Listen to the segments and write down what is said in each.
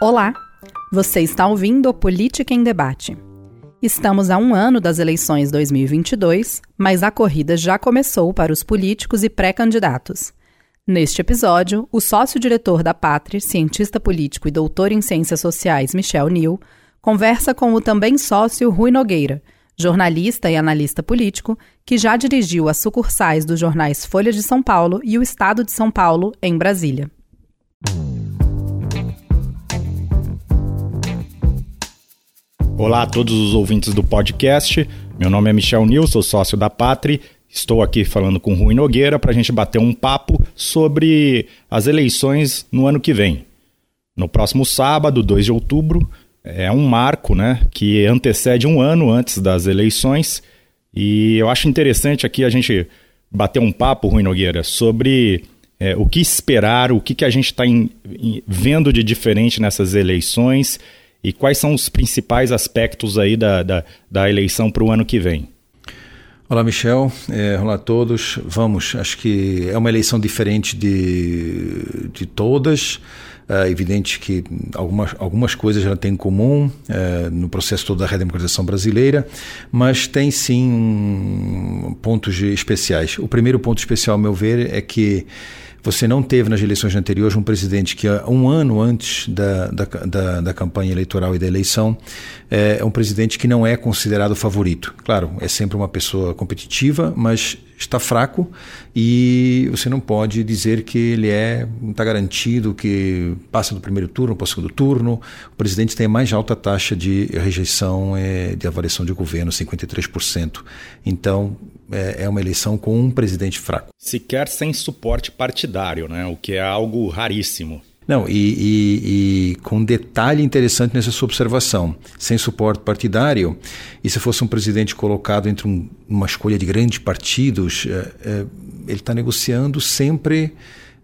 Olá, você está ouvindo o Política em Debate. Estamos a um ano das eleições 2022, mas a corrida já começou para os políticos e pré-candidatos. Neste episódio, o sócio-diretor da Pátria, cientista político e doutor em ciências sociais Michel Nil, conversa com o também sócio Rui Nogueira, jornalista e analista político, que já dirigiu as sucursais dos jornais Folha de São Paulo e o Estado de São Paulo, em Brasília. Olá a todos os ouvintes do podcast. Meu nome é Michel Nil, sou sócio da Pátria. Estou aqui falando com Rui Nogueira para a gente bater um papo sobre as eleições no ano que vem. No próximo sábado, 2 de outubro, é um marco né, que antecede um ano antes das eleições. E eu acho interessante aqui a gente bater um papo, Rui Nogueira, sobre é, o que esperar, o que, que a gente está vendo de diferente nessas eleições e quais são os principais aspectos aí da, da, da eleição para o ano que vem. Olá, Michel. É, olá a todos. Vamos, acho que é uma eleição diferente de, de todas. É evidente que algumas, algumas coisas já tem em comum é, no processo todo da redemocratização brasileira, mas tem sim pontos especiais. O primeiro ponto especial, ao meu ver, é que você não teve nas eleições anteriores um presidente que, um ano antes da, da, da, da campanha eleitoral e da eleição, é, é um presidente que não é considerado favorito. Claro, é sempre uma pessoa competitiva, mas está fraco e você não pode dizer que ele é está garantido que passa do primeiro turno para o segundo turno. O presidente tem a mais alta taxa de rejeição é, de avaliação de governo, 53%. Então é, é uma eleição com um presidente fraco. Sequer sem suporte partidário, né? o que é algo raríssimo. Não, e, e, e, com um detalhe interessante nessa sua observação: sem suporte partidário, e se fosse um presidente colocado entre um, uma escolha de grandes partidos, é, é, ele está negociando sempre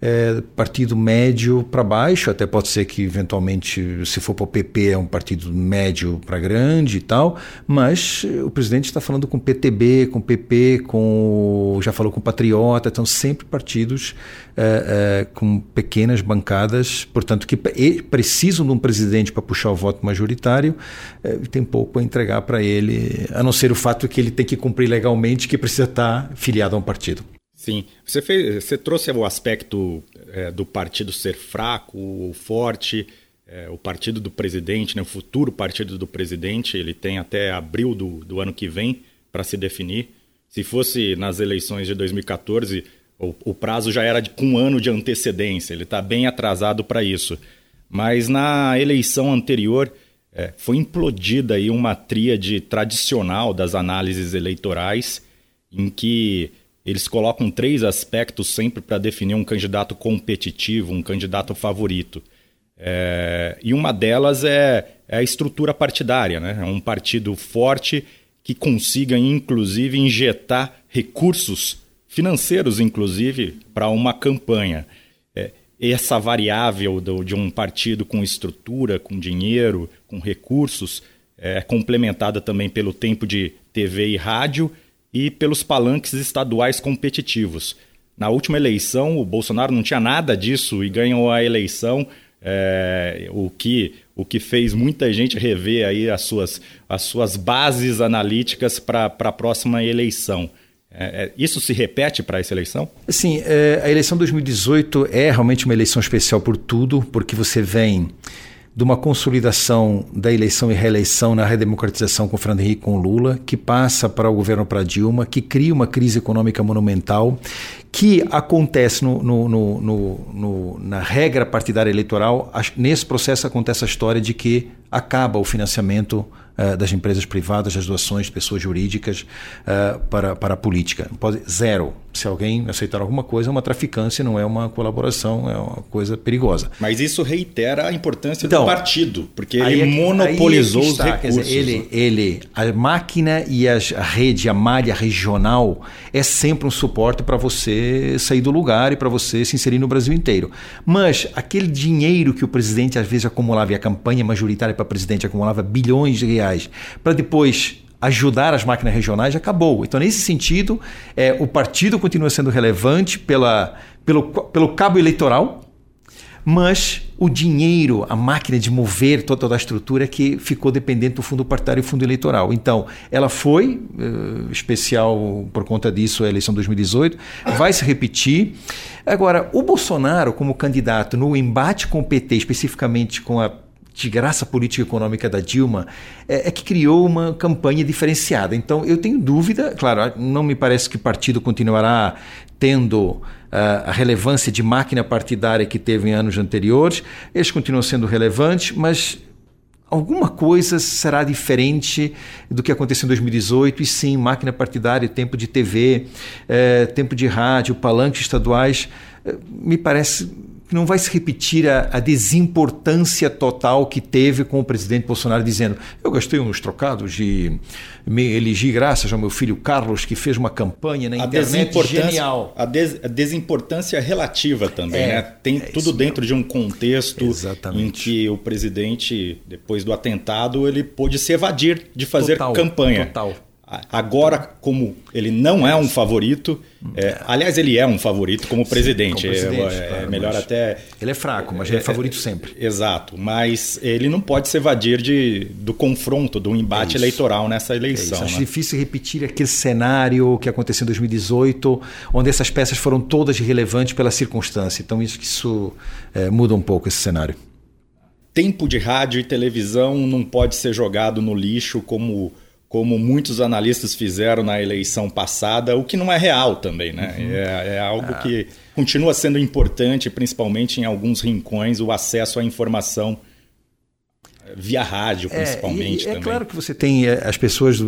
é, partido médio para baixo, até pode ser que eventualmente, se for para o PP, é um partido médio para grande e tal, mas o presidente está falando com PTB, com PP, com já falou com Patriota, estão sempre partidos é, é, com pequenas bancadas, portanto, que precisam de um presidente para puxar o voto majoritário, é, tem pouco a entregar para ele, a não ser o fato que ele tem que cumprir legalmente que precisa estar filiado a um partido. Sim. Você, fez, você trouxe o aspecto é, do partido ser fraco ou forte, é, o partido do presidente, né, o futuro partido do presidente, ele tem até abril do, do ano que vem para se definir. Se fosse nas eleições de 2014, o, o prazo já era de, com um ano de antecedência, ele está bem atrasado para isso. Mas na eleição anterior é, foi implodida aí uma tríade tradicional das análises eleitorais, em que eles colocam três aspectos sempre para definir um candidato competitivo, um candidato favorito. É, e uma delas é, é, a estrutura partidária, né? É um partido forte que consiga, inclusive, injetar recursos financeiros, inclusive, para uma campanha. É, essa variável do, de um partido com estrutura, com dinheiro, com recursos, é complementada também pelo tempo de TV e rádio e pelos palanques estaduais competitivos. Na última eleição, o Bolsonaro não tinha nada disso e ganhou a eleição, é, o, que, o que fez muita gente rever aí as suas, as suas bases analíticas para a próxima eleição. É, é, isso se repete para essa eleição? Sim, é, a eleição 2018 é realmente uma eleição especial por tudo, porque você vem de uma consolidação da eleição e reeleição na redemocratização com Fernando Henrique com Lula, que passa para o governo para Dilma, que cria uma crise econômica monumental, que acontece no, no, no, no, na regra partidária eleitoral. Nesse processo acontece a história de que acaba o financiamento uh, das empresas privadas, das doações de pessoas jurídicas uh, para, para a política. Zero. Se alguém aceitar alguma coisa, é uma traficância, não é uma colaboração, é uma coisa perigosa. Mas isso reitera a importância então, do partido, porque ele é, monopolizou os recursos. Dizer, ele, ele, a máquina e a rede, a malha regional, é sempre um suporte para você sair do lugar e para você se inserir no Brasil inteiro. Mas aquele dinheiro que o presidente às vezes acumulava, e a campanha majoritária para presidente acumulava bilhões de reais, para depois ajudar as máquinas regionais, acabou. Então, nesse sentido, é, o partido continua sendo relevante pela, pelo, pelo cabo eleitoral, mas o dinheiro, a máquina de mover toda, toda a estrutura que ficou dependente do fundo partidário e fundo eleitoral. Então, ela foi uh, especial por conta disso a eleição de 2018, vai se repetir. Agora, o Bolsonaro, como candidato no embate com o PT, especificamente com a de graça política e econômica da Dilma é, é, que criou uma campanha diferenciada. Então, eu tenho dúvida, claro, não me parece que o partido continuará tendo uh, a relevância de máquina partidária que teve em anos anteriores, eles continuam sendo relevantes, mas alguma coisa será diferente do que aconteceu em 2018, e sim, máquina partidária, tempo de TV, eh, tempo de rádio, palanques estaduais, eh, me parece não vai se repetir a, a, desimportância total que teve com o presidente Bolsonaro dizendo: Eu gastei uns trocados de me elegi graças ao meu filho Carlos, que fez uma campanha na a internet genial. A, des, a, desimportância relativa também, é, né? Tem é tudo dentro mesmo. de um contexto Exatamente. em que o presidente, depois do atentado, ele pôde se evadir de fazer total, campanha. Total. Agora, como ele não é um favorito, é, aliás, ele é um favorito como presidente. Como presidente é, claro, é, melhor até. Ele é fraco, mas ele é, é favorito sempre. Exato, mas ele não pode se evadir de, do confronto, do embate é eleitoral nessa eleição. É Acho né? difícil repetir aquele cenário que aconteceu em 2018, onde essas peças foram todas relevantes pela circunstância. Então, isso, isso é, muda um pouco esse cenário. Tempo de rádio e televisão não pode ser jogado no lixo como como muitos analistas fizeram na eleição passada, o que não é real também, né? Uhum. É, é, algo ah. que continua sendo importante, principalmente em alguns rincões, o acesso à informação via rádio, principalmente. É, é claro que você tem eh, as pessoas,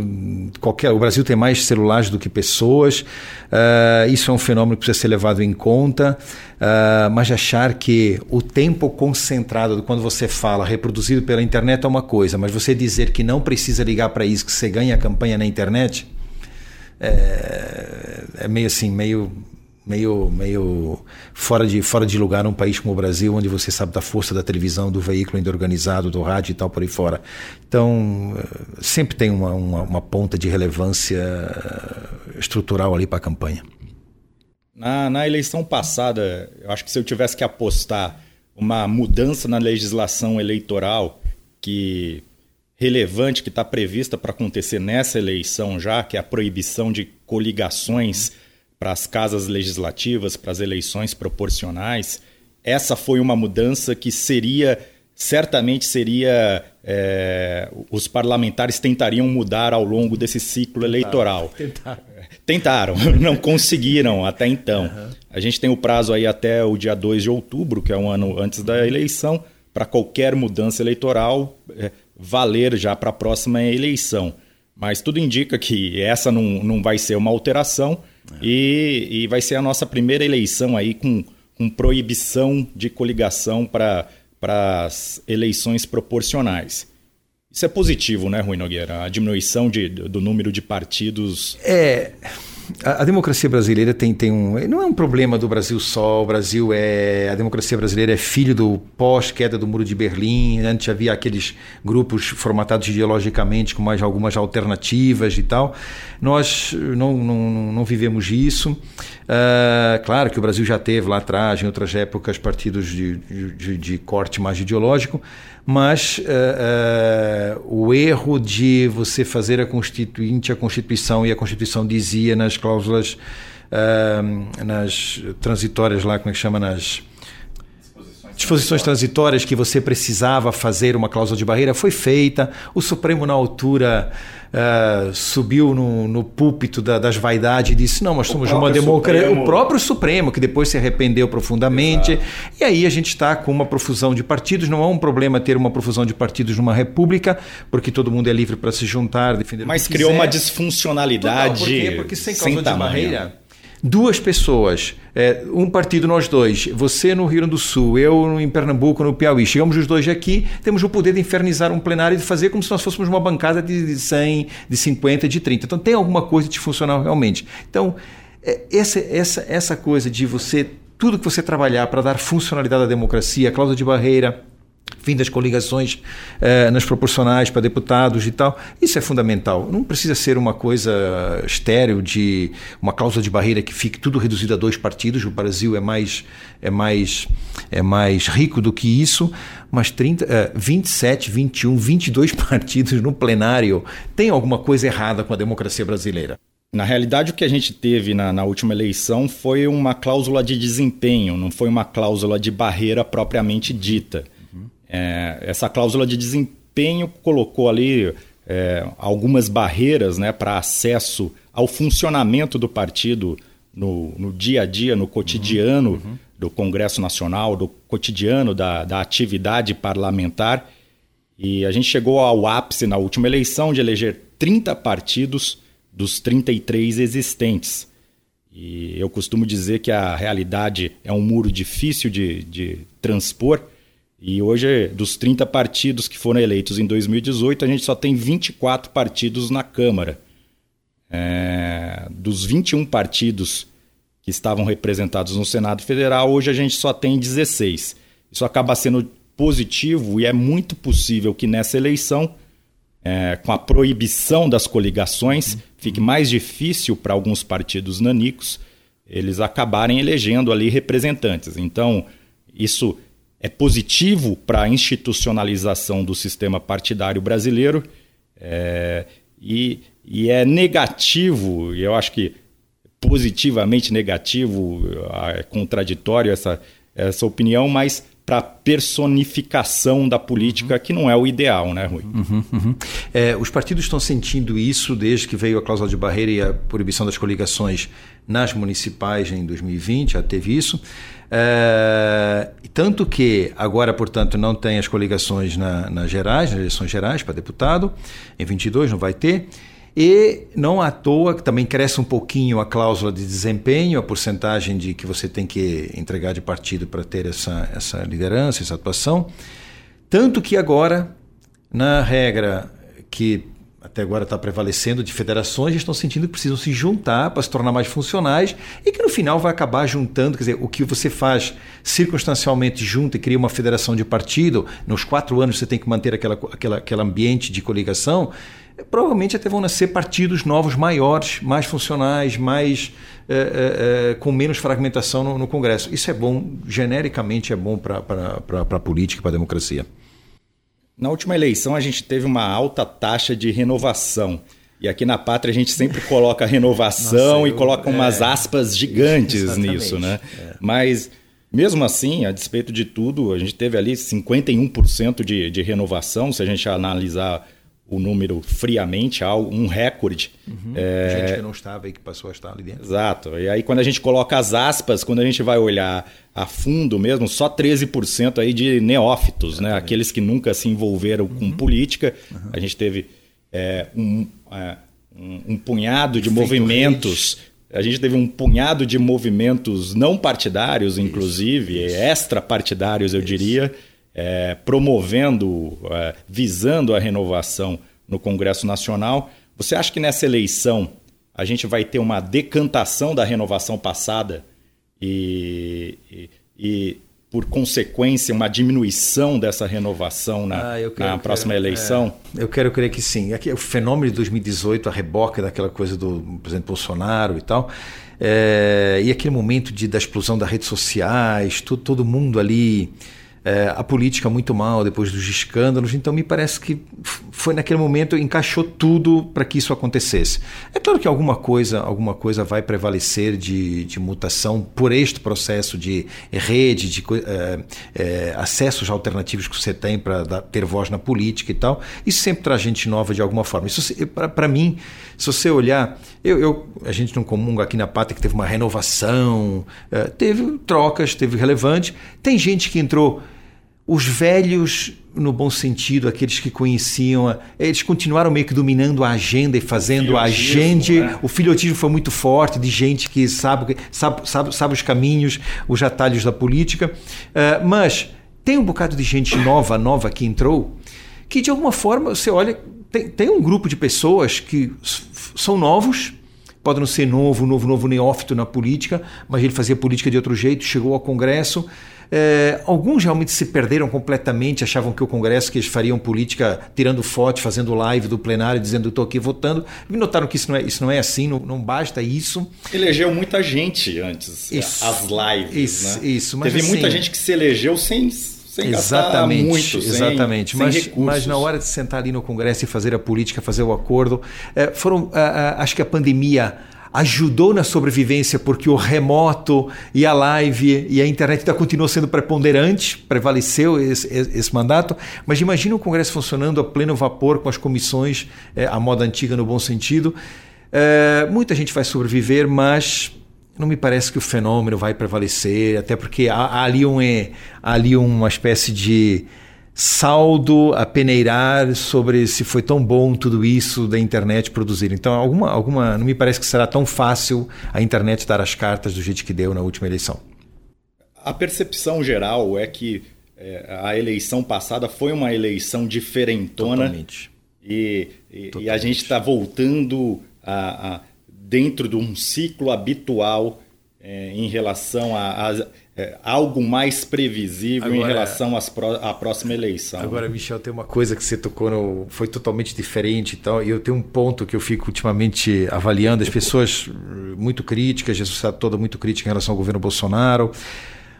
qualquer, o Brasil tem mais celulares do que pessoas, uh, isso é um fenômeno que precisa ser levado em conta, uh, mas achar que o tempo concentrado quando você fala reproduzido pela internet é uma coisa, mas você dizer que não precisa ligar para isso, que você ganha a campanha na internet, é, é meio assim, meio meio, meio fora, de, fora de lugar num país como o Brasil, onde você sabe da força da televisão, do veículo ainda organizado, do rádio e tal por aí fora. Então, eh, sempre tem uma, uma, uma ponta de relevância eh, estrutural ali para a campanha. Na, na eleição passada, eu acho que se eu tivesse que apostar uma mudança na legislação eleitoral que relevante que está prevista para acontecer nessa eleição já, que é a proibição de coligações para as casas legislativas, para as eleições proporcionais. Essa foi uma mudança que seria, certamente seria, é, os parlamentares tentariam mudar ao longo desse ciclo eleitoral. Tentaram. Tentaram, não conseguiram até então. Uhum. A gente tem o prazo aí até o dia 2 de outubro, que é um ano antes da eleição, para qualquer mudança eleitoral é, valer já para a próxima eleição. Mas tudo indica que essa não, não vai ser uma alteração é. E, e vai ser a nossa primeira eleição aí com, com proibição de coligação para as eleições proporcionais. Isso é positivo, né, Rui Nogueira? A diminuição de, do número de partidos. É a, a, democracia brasileira tem, tem um. Não é um problema do Brasil só. O Brasil é. A democracia brasileira é filho do pós-queda do Muro de Berlim. Antes havia aqueles grupos formatados ideologicamente com mais algumas alternativas e tal. Nós não, não, não vivemos isso. Uh, claro que o Brasil já teve lá atrás, em outras épocas, partidos de, de, de corte mais ideológico mas uh, uh, o erro de você fazer a constituinte a Constituição e a Constituição dizia nas cláusulas nas transitórias lá como é que chama? Nas disposições transitórias que você precisava fazer uma cláusula de barreira foi feita o Supremo na altura uh, subiu no, no púlpito da, das vaidades e disse: não, nós somos uma democracia. O próprio Supremo, que depois se arrependeu profundamente. Exato. E aí a gente está com uma profusão de partidos. Não é um problema ter uma profusão de partidos numa república, porque todo mundo é livre para se juntar, defender Mas criou quiser. uma disfuncionalidade. Total, por quê? Porque sem cláusula de barreira duas pessoas, é, um partido nós dois, você no Rio Grande do Sul, eu em Pernambuco, no Piauí, chegamos os dois aqui, temos o poder de infernizar um plenário e de fazer como se nós fôssemos uma bancada de 100, de 50, de 30. Então tem alguma coisa disfuncional realmente. Então, é, essa, essa, essa coisa de você, tudo que você trabalhar para dar funcionalidade à democracia, a cláusula de barreira, fim das coligações eh, nas proporcionais para deputados e tal. Isso é fundamental. Não precisa ser uma coisa estéreo de uma cláusula de barreira que fique tudo reduzido a dois partidos. O Brasil é mais, é mais, é mais rico do que isso. Mas 30, uh, 27, 21, 22 partidos no plenário. Tem alguma coisa errada com a democracia brasileira? Na realidade, o que a gente teve na, na, última eleição foi uma cláusula de desempenho, não foi uma cláusula de barreira propriamente dita. É, essa cláusula de desempenho colocou ali é, algumas barreiras né, para acesso ao funcionamento do partido no, no, dia a dia, no cotidiano uhum. Uhum. do Congresso Nacional, do cotidiano da, da atividade parlamentar. E a gente chegou ao ápice na última eleição de eleger 30 partidos dos 33 existentes. E eu costumo dizer que a realidade é um muro difícil de, de transpor. E hoje, dos 30 partidos que foram eleitos em 2018, a gente só tem 24 partidos na Câmara. É, dos 21 partidos que estavam representados no Senado Federal, hoje a gente só tem 16. Isso acaba sendo positivo e é muito possível que nessa eleição é, com a proibição das coligações, fique mais difícil para alguns partidos nanicos eles acabarem elegendo ali representantes. Então, isso é positivo para a institucionalização do sistema partidário brasileiro é, e, e é negativo, e eu acho que positivamente negativo, é contraditório essa, essa opinião, mas para personificação da política, que não é o ideal, né, Rui? Uhum, uhum. É, os partidos estão sentindo isso desde que veio a cláusula de barreira e a proibição das coligações nas municipais em 2020, já teve isso. É, tanto que agora, portanto, não tem as coligações na, nas gerais, nas eleições gerais para deputado, em 22 não vai ter. E não à toa também cresce um pouquinho a cláusula de desempenho, a porcentagem de que você tem que entregar de partido para ter essa, essa liderança, essa atuação. Tanto que agora, na regra que até agora está prevalecendo de federações, estão sentindo que precisam se juntar para se tornar mais funcionais e que no final vai acabar juntando, quer dizer, o que você faz circunstancialmente junto e cria uma federação de partido, nos quatro anos você tem que manter aquela, aquela, aquele ambiente de coligação, provavelmente até vão nascer partidos novos maiores, mais funcionais, mais é, é, com menos fragmentação no, no, Congresso. Isso é bom, genericamente é bom para a política, para a democracia. Na última eleição a gente teve uma alta taxa de renovação. E aqui na pátria a gente sempre coloca renovação Nossa, eu, e coloca umas é, aspas gigantes nisso, né? É. Mas mesmo assim, a despeito de tudo, a gente teve ali 51% de, de renovação, se a gente analisar o número friamente, um recorde. Uhum. É... Gente que não estava e que passou a estar ali dentro. Exato. E aí quando a gente coloca as aspas, quando a gente vai olhar a fundo mesmo, só 13% aí de neófitos, né? aqueles que nunca se envolveram uhum. com política. Uhum. A gente teve é, um, é, um, um, punhado de Feito movimentos. Rede. A gente teve um punhado de movimentos não partidários, inclusive, extra-partidários, eu Isso. diria, é, promovendo, é, visando a renovação no Congresso Nacional. Você acha que nessa eleição a gente vai ter uma decantação da renovação passada e, e, e por consequência, uma diminuição dessa renovação na, ah, quero, na próxima quero, eleição? É, eu quero crer que sim. Aqui, o fenômeno de 2018, a reboca daquela coisa do presidente Bolsonaro e tal, é, e aquele momento de, da explosão das redes sociais, tudo, todo mundo ali é, a política muito mal depois dos escândalos. Então, me parece que foi naquele momento encaixou tudo para que isso acontecesse. É claro que alguma coisa, alguma coisa vai prevalecer de, de mutação por este processo de rede, de é, é, acessos alternativos que você tem para ter voz na política e tal. Isso sempre traz gente nova de alguma forma. Isso, para mim, se você olhar, eu, eu, a gente não comunga aqui na pátria que teve uma renovação, é, teve trocas, teve relevante. Tem gente que entrou os velhos, no bom sentido, aqueles que conheciam, eles continuaram meio que dominando a agenda e fazendo a agenda. Né? O filhotismo foi muito forte, de gente que sabe, sabe, sabe, sabe os caminhos, os atalhos da política. Uh, mas tem um bocado de gente nova, nova que entrou, que de alguma forma você olha, tem, tem um grupo de pessoas que são novos, pode não ser novo, novo, novo neófito na política, mas ele fazia política de outro jeito, chegou ao Congresso É, alguns realmente se perderam completamente, achavam que o Congresso que eles fariam política tirando foto, fazendo live do plenário, dizendo estou aqui votando. E notaram que isso não é, isso não é assim, não, não basta isso. Elegeu muita gente antes, isso, as lives. Isso, né? isso. Mas Teve assim, muita gente que se elegeu sem sem exatamente, muito, exatamente. Sem, mas, sem mas na hora de sentar ali no Congresso e fazer a política, fazer o acordo, é, foram, acho que a pandemia ajudou na sobrevivência porque o remoto e a live e a internet ainda continuou sendo preponderante, prevaleceu esse, esse mandato, mas imagina o Congresso funcionando a pleno vapor com as comissões, é, a moda antiga no bom sentido. É, muita gente vai sobreviver, mas não me parece que o fenômeno vai prevalecer, até porque há, há ali, um, há ali uma espécie de saldo a peneirar sobre se foi tão bom tudo isso da internet produzir. Então, alguma, alguma, não me parece que será tão fácil a internet dar as cartas do jeito que deu na última eleição. A percepção geral é que é, a eleição passada foi uma eleição diferentona. Totalmente. E, e, Totalmente. e a gente está voltando a, a, dentro de um ciclo habitual é, em relação a é, algo mais previsível agora, em relação às pro, à próxima eleição. Agora, Michel, tem uma coisa que você tocou, no, foi totalmente diferente e tal, e eu tenho um ponto que eu fico ultimamente avaliando, as pessoas muito críticas, a sociedade toda muito crítica em relação ao governo Bolsonaro,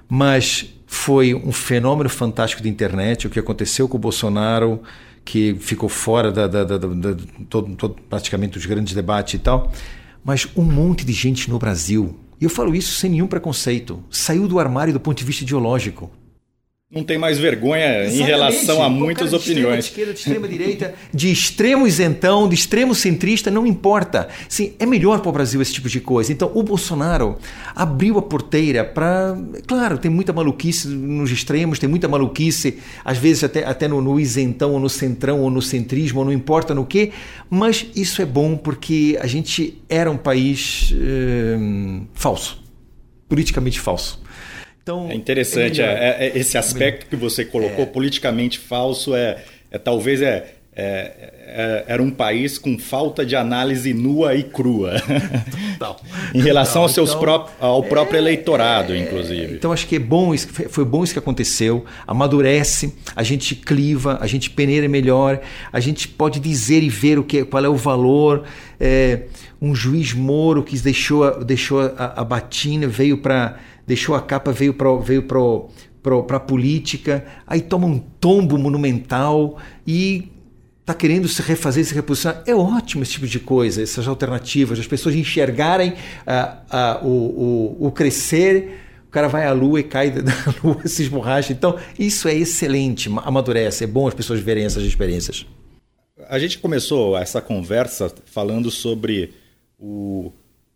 mas foi um fenômeno fantástico de internet, o que aconteceu com o Bolsonaro, que ficou fora da, da, da, da todo, todo, praticamente dos grandes debates e tal, mas um monte de gente no Brasil e eu falo isso sem nenhum preconceito. Saiu do armário do ponto de vista ideológico não tem mais vergonha Exatamente. em relação a muitas de opiniões. Extrema, de esquerda, de extrema direita, de extremo isentão, de extremo centrista, não importa. Sim, é melhor para o Brasil esse tipo de coisa. Então, o Bolsonaro abriu a porteira para. Claro, tem muita maluquice nos extremos, tem muita maluquice, às vezes até, até no, no isentão, ou no centrão, ou no centrismo, ou não importa no que, mas isso é bom porque a gente era um país eh, falso, politicamente falso. Então, é interessante é é, é, esse aspecto que você colocou, é. politicamente falso, é, é talvez é, era um país com falta de análise nua e crua. em relação aos seus então, pró ao próprio eleitorado, inclusive. Então acho que é bom isso, foi bom isso que aconteceu. Amadurece, a gente cliva, a gente peneira melhor, a gente pode dizer e ver o que, qual é o valor. um juiz Moro que deixou, deixou a, a batina, veio para deixou a capa, veio para veio para a política, aí toma um tombo monumental e está querendo se refazer, se reposicionar. É ótimo esse tipo de coisa, essas alternativas, as pessoas enxergarem uh, uh, o, o, o crescer o cara vai à lua e cai da lua, se esborracha. Então, isso é excelente, amadurece, é bom as pessoas verem essas experiências. A gente começou essa conversa falando sobre o,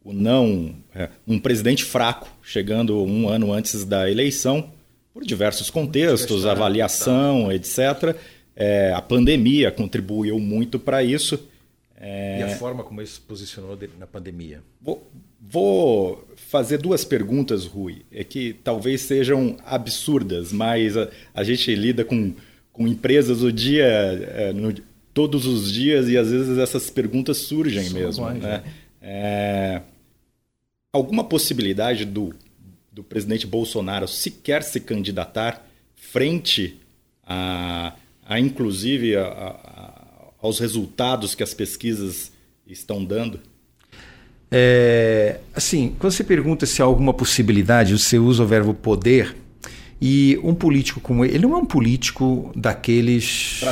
o não, é, um presidente fraco chegando um ano antes da eleição, por diversos contextos, avaliação, etc. É, a pandemia contribuiu muito para isso. É... E a forma como ele se posicionou na pandemia? Vou, vou, fazer duas perguntas, Rui, é que talvez sejam absurdas, mas a, a gente lida com, com empresas o dia, é, no, todos os dias e às vezes essas perguntas surgem mesmo. Mais, né? É alguma possibilidade do, do presidente Bolsonaro sequer se candidatar frente a, a inclusive, a, a, aos resultados que as pesquisas estão dando? É, assim, quando você pergunta se há alguma possibilidade, você usa o verbo poder. E um político como ele, ele não é um político daqueles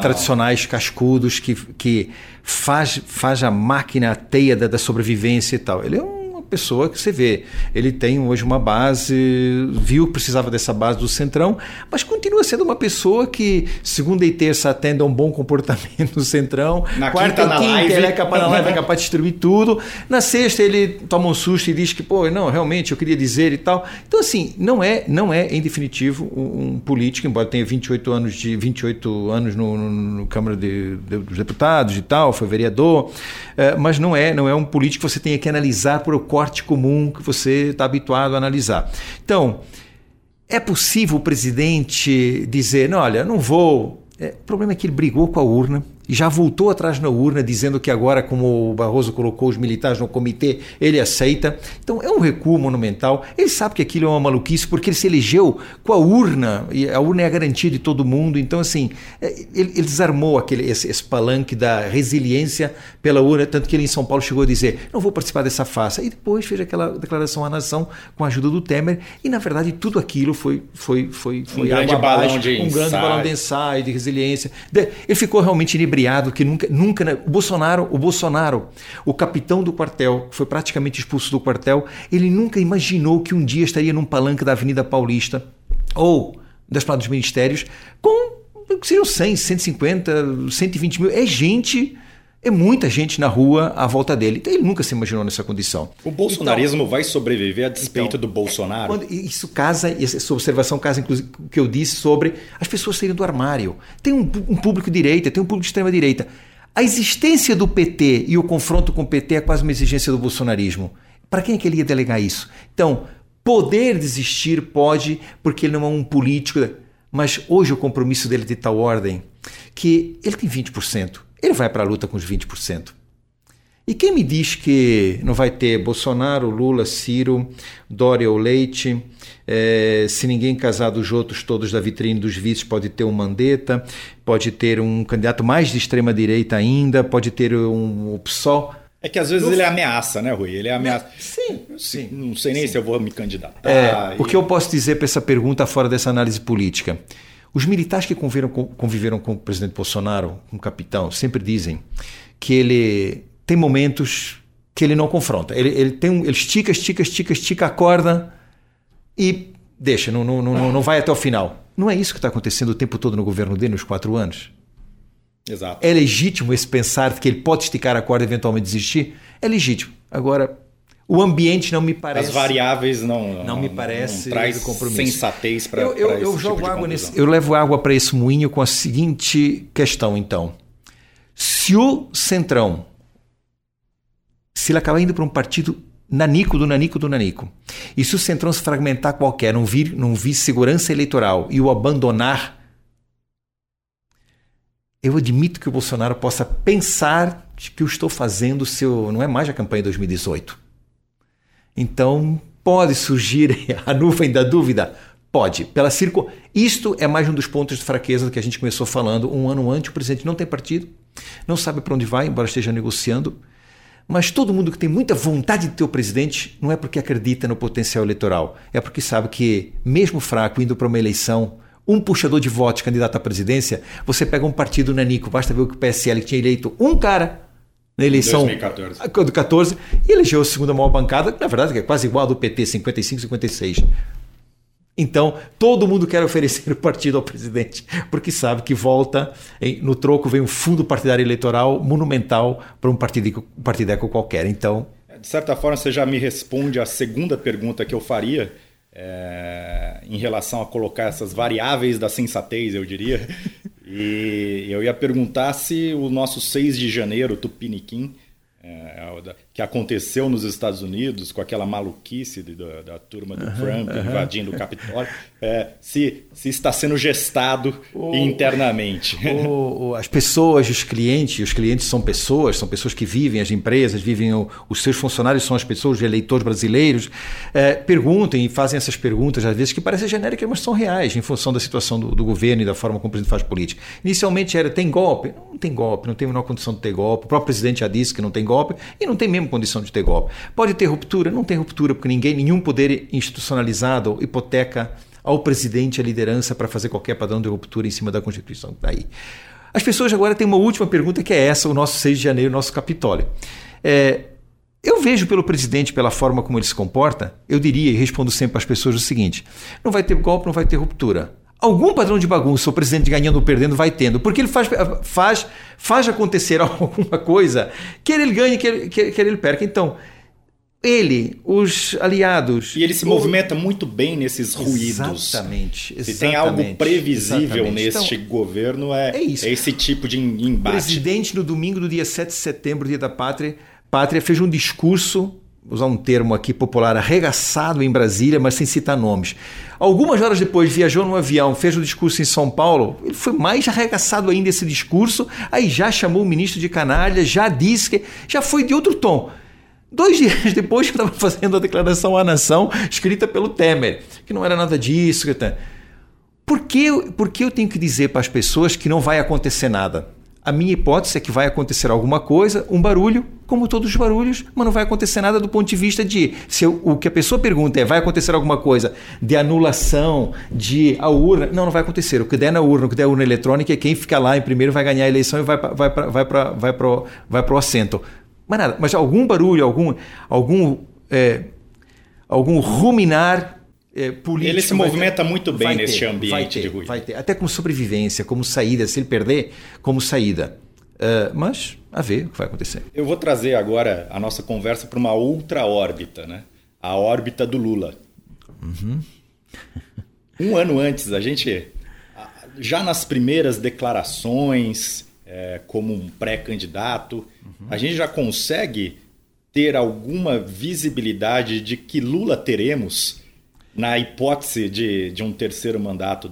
tradicionais cascudos que, que faz, faz a máquina, a teia da, da sobrevivência e tal. Ele é um pessoa que você vê. Ele tem hoje uma base, viu que precisava dessa base do Centrão, mas continua sendo uma pessoa que, segunda e terça, atende a um bom comportamento no Centrão. Na quarta quinta, quinta live. ele é capaz, na live, é capaz de distribuir tudo. Na sexta, ele toma um susto e diz que, pô, não, realmente, eu queria dizer e tal. Então, assim, não é, não é em definitivo, um, um político, embora tenha 28 anos de 28 anos no, no, no Câmara de, de, dos Deputados e tal, foi vereador, uh, mas não é, não é um político que você tenha que analisar por o corte comum que você está habituado a analisar. Então, é possível o presidente dizer: não, olha, não vou. É, o problema é que ele brigou com a urna, e já voltou atrás na urna, dizendo que agora, como o Barroso colocou os militares no comitê, ele aceita. Então é um recuo monumental. Ele sabe que aquilo é uma maluquice, porque ele se elegeu com a urna, e a urna é a garantia de todo mundo. Então, assim, é, ele, ele desarmou aquele, esse, esse, palanque da resiliência pela urna, tanto que ele em São Paulo chegou a dizer: não vou participar dessa farsa. E depois fez aquela declaração à nação com a ajuda do Temer, e na verdade tudo aquilo foi, foi, foi, foi um grande balão de um grande balão de ensaio, de resiliência. Ele ficou realmente inebriado, que nunca, nunca o Bolsonaro, o Bolsonaro, o capitão do quartel, que foi praticamente expulso do quartel, ele nunca imaginou que um dia estaria num palanque da Avenida Paulista ou das Pradas dos Ministérios com seriam 100, 150, 120 mil. É gente é muita gente na rua à volta dele. Então ele nunca se imaginou nessa condição. O bolsonarismo então, vai sobreviver a despeito então, do Bolsonaro? Isso casa, essa observação casa inclusive o que eu disse sobre as pessoas saírem do armário. Tem um, um público direita, tem um público de extrema direita. A existência do PT e o confronto com o PT é quase uma exigência do bolsonarismo. Para quem é que ele ia delegar isso? Então, poder desistir pode, porque ele não é um político, mas hoje o compromisso dele é de tal ordem que ele tem 20% ele vai para a luta com os 20%. E quem me diz que não vai ter Bolsonaro, Lula, Ciro, Dória ou Leite, é, se ninguém casar dos outros todos da vitrine dos vices, pode ter um Mandetta, pode ter um candidato mais de extrema direita ainda, pode ter um PSOL. É que às vezes ele ameaça, né, Rui? Ele ameaça. Sim, sim. Não sei nem sim. se eu vou me candidatar. É, e... O que eu posso dizer para essa pergunta fora dessa análise política? Os militares que conviveram com, conviveram com o presidente Bolsonaro, com o capitão, sempre dizem que ele tem momentos que ele não confronta. Ele, ele, tem um, ele estica, estica, estica, estica a corda e deixa, não, não, não, não vai até o final. Não é isso que está acontecendo o tempo todo no governo dele nos quatro anos? Exato. É legítimo esse pensar que ele pode esticar a corda e eventualmente desistir? É legítimo. Agora, o ambiente não me parece. As variáveis não. Não, não me parece. Não traz compromisso. sensatez para. Eu, eu, eu tipo jogo água nesse. Eu levo água para esse moinho com a seguinte questão, então. Se o Centrão. Se ele acabar indo para um partido nanico do nanico do nanico, e se o Centrão se fragmentar qualquer, não vir, não vir segurança eleitoral e o abandonar. Eu admito que o Bolsonaro possa pensar que eu estou fazendo seu. Não é mais a campanha de 2018 então, pode surgir a nuvem da dúvida? Pode. Pela circo... Isto é mais um dos pontos de fraqueza que a gente começou falando. Um ano antes, o presidente não tem partido, não sabe para onde vai, embora esteja negociando. Mas todo mundo que tem muita vontade de ter o presidente não é porque acredita no potencial eleitoral, é porque sabe que, mesmo fraco, indo para uma eleição, um puxador de votos candidato à presidência, você pega um partido nanico, basta ver o que o PSL que tinha eleito um cara na eleição 2014. do 14 e elegeu a segunda maior bancada, na verdade, que é quase igual a do PT, 55, 56. Então, todo mundo quer oferecer o partido ao presidente, porque sabe que volta, no troco vem um fundo partidário eleitoral monumental para um partideco, partideco qualquer. Então, de certa forma, você já me responde a segunda pergunta que eu faria, é, em relação a colocar essas variáveis da sensatez, eu diria. E eu ia perguntar se o nosso 6 de janeiro, Tupiniquim, é, que aconteceu nos Estados Unidos com aquela maluquice de, da, da, turma do uhum, Trump uhum. invadindo o Capitólio, é, se, se está sendo gestado o, internamente. O, o, as pessoas, os clientes, os clientes são pessoas, são pessoas que vivem, as empresas vivem, os seus funcionários são as pessoas, os eleitores brasileiros, é, perguntam e fazem essas perguntas, às vezes, que parecem genéricas, mas são reais, em função da situação do, do governo e da forma como o presidente faz política. Inicialmente era, tem golpe? Não tem golpe, não tem a menor condição de ter golpe. O próprio presidente já disse que não tem golpe e não tem mesmo condição de ter golpe. Pode ter ruptura? Não tem ruptura, porque ninguém, nenhum poder institucionalizado hipoteca ao presidente a liderança para fazer qualquer padrão de ruptura em cima da Constituição. Daí. As pessoas agora têm uma última pergunta que é essa, o nosso 6 de janeiro, nosso Capitólio. É, eu vejo pelo presidente, pela forma como ele se comporta, eu diria e respondo sempre às pessoas o seguinte: não vai ter golpe, não vai ter ruptura. Algum padrão de bagunça, o presidente ganhando ou perdendo, vai tendo, porque ele faz, faz, faz acontecer alguma coisa, quer ele ganhe, quer, quer, quer ele perca. Então, ele, os aliados. E ele se o... movimenta muito bem nesses ruídos. Exatamente. exatamente se tem algo previsível exatamente. neste então, governo, é, é, é, esse tipo de embate. O presidente, no domingo do dia 7 de setembro, dia da pátria, pátria fez um discurso usar um termo aqui popular, arregaçado em Brasília, mas sem citar nomes. Algumas horas depois viajou num avião, fez o um discurso em São Paulo, ele foi mais arregaçado ainda esse discurso, aí já chamou o ministro de canalha, já disse que já foi de outro tom. Dois dias depois que estava fazendo a declaração à nação, escrita pelo Temer, que não era nada disso. Por que, por que eu tenho que dizer para as pessoas que não vai acontecer nada? A minha hipótese é que vai acontecer alguma coisa, um barulho, como todos os barulhos, mas não vai acontecer nada do ponto de vista de. Se eu, o que a pessoa pergunta é: vai acontecer alguma coisa de anulação, de a urna? Não, não vai acontecer. O que der na urna, o que der na urna eletrônica é quem fica lá em primeiro vai ganhar a eleição e vai para vai vai vai vai o assento. Mas nada, mas algum barulho, algum, algum, é, algum ruminar é, político. Ele se movimenta ter, muito bem nesse ter, ambiente ter, de ruído. Vai ter, até como sobrevivência, como saída, se ele perder, como saída. Uh, mas a ver o que vai acontecer. Eu vou trazer agora a nossa conversa para uma outra órbita, né? A órbita do Lula. Uhum. Um ano antes, a gente, já nas primeiras declarações, é, como um pré-candidato, uhum. a gente já consegue ter alguma visibilidade de que Lula teremos na hipótese de, de um terceiro mandato